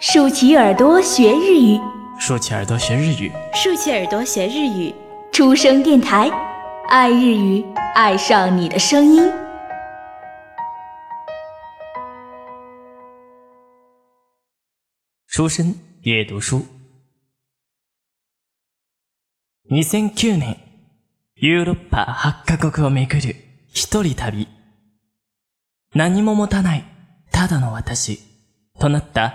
竖起耳朵学日语，竖起耳朵学日语，竖起耳朵学日语。出生电台，爱日语，爱上你的声音。书生阅读书。2009年、ヨーロッパ8カ国を巡る一人旅。何も持たない、ただの私、となった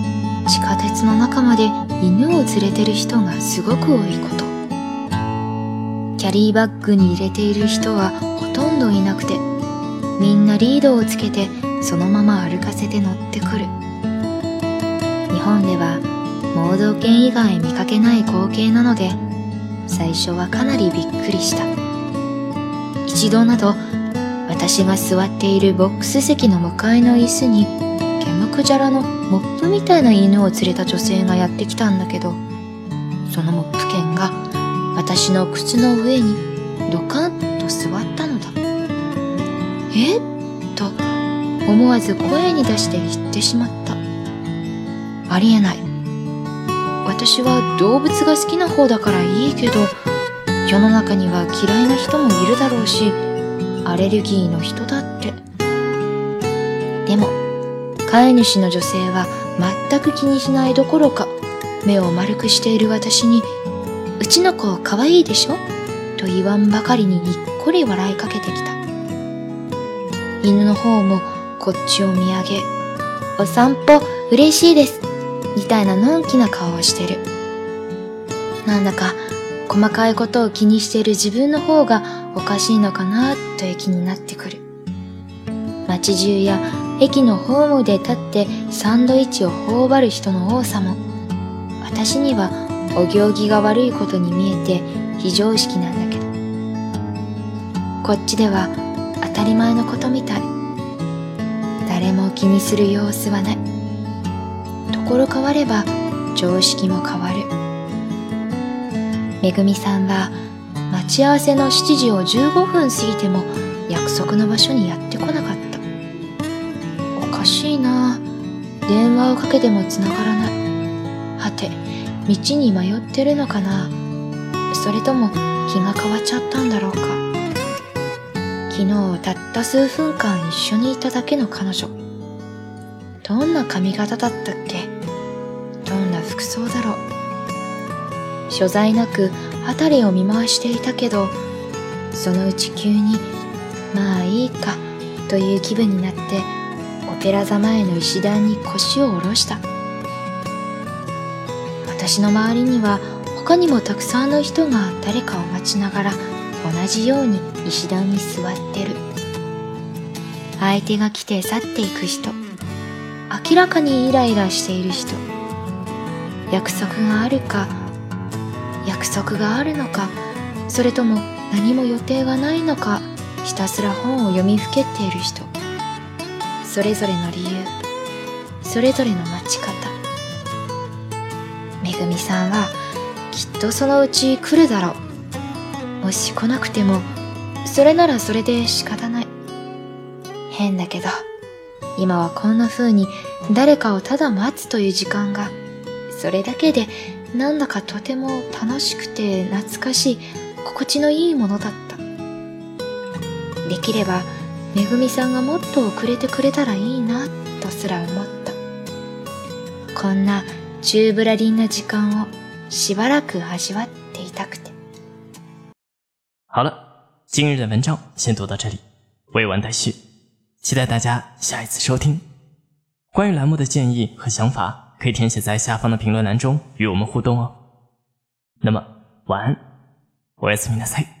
地下鉄の中まで犬を連れてる人がすごく多いこと。キャリーバッグに入れている人はほとんどいなくてみんなリードをつけてそのまま歩かせて乗ってくる。日本では盲導犬以外見かけない光景なので最初はかなりびっくりした。一度など私が座っているボックス席の向かいの椅子にクジャラのモップみたいな犬を連れた女性がやってきたんだけどそのモップ犬が私の靴の上にドカンと座ったのだ。え？と思わず声に出して言ってしまった。ありえない。私は動物が好きな方だからいいけど世の中には嫌いな人もいるだろうしアレルギーの人だって。でも飼い主の女性は全く気にしないどころか目を丸くしている私に「うちの子可愛いでしょ?」と言わんばかりににっこり笑いかけてきた。犬の方もこっちを見上げ「お散歩嬉しいです」みたいなのんきな顔をしてる。なんだか細かいことを気にしている自分の方がおかしいのかなという気になってくる。街中や駅のホームで立ってサンドイッチを頬張る人の多さも私にはお行儀が悪いことに見えて非常識なんだけど。こっちでは当たり前のことみたい。誰も気にする様子はない。ところ変われば常識も変わる。めぐみさんは待ち合わせの7時を15分過ぎても約束の場所にやってこなかった。かしいな。電話をかけても繋がらない。はて道に迷ってるのかな。それとも気が変わっちゃったんだろうか。昨日たった数分間一緒にいただけの彼女。どんな髪型だったっけ？どんな服装だろう。所在なく辺りを見回していたけどそのうち急にまあいいかという気分になってペラ座前の石段に腰を下ろした。私の周りには他にもたくさんの人が誰かを待ちながら同じように石段に座ってる。相手が来て去っていく人。明らかにイライラしている人。約束があるか約束があるのかそれとも何も予定がないのかひたすら本を読みふけっている人。それぞれの理由それぞれの待ち方。めぐみさんはきっとそのうち来るだろう。もし来なくてもそれならそれで仕方ない。変だけど今はこんな風に誰かをただ待つという時間がそれだけでなんだかとても楽しくて懐かしい心地のいいものだった。できればめぐみさんがもっと遅れてくれたらいいなとすら思ったこんな中ぶらりんな時間をしばらく味わっていたくて好了，今日的文章先读到这里，未完待续，期待大家下一次收听。关于栏目的建议和想法，可以填写在下方的评论栏中与我们互动哦。那么晚安，おやすみなさい。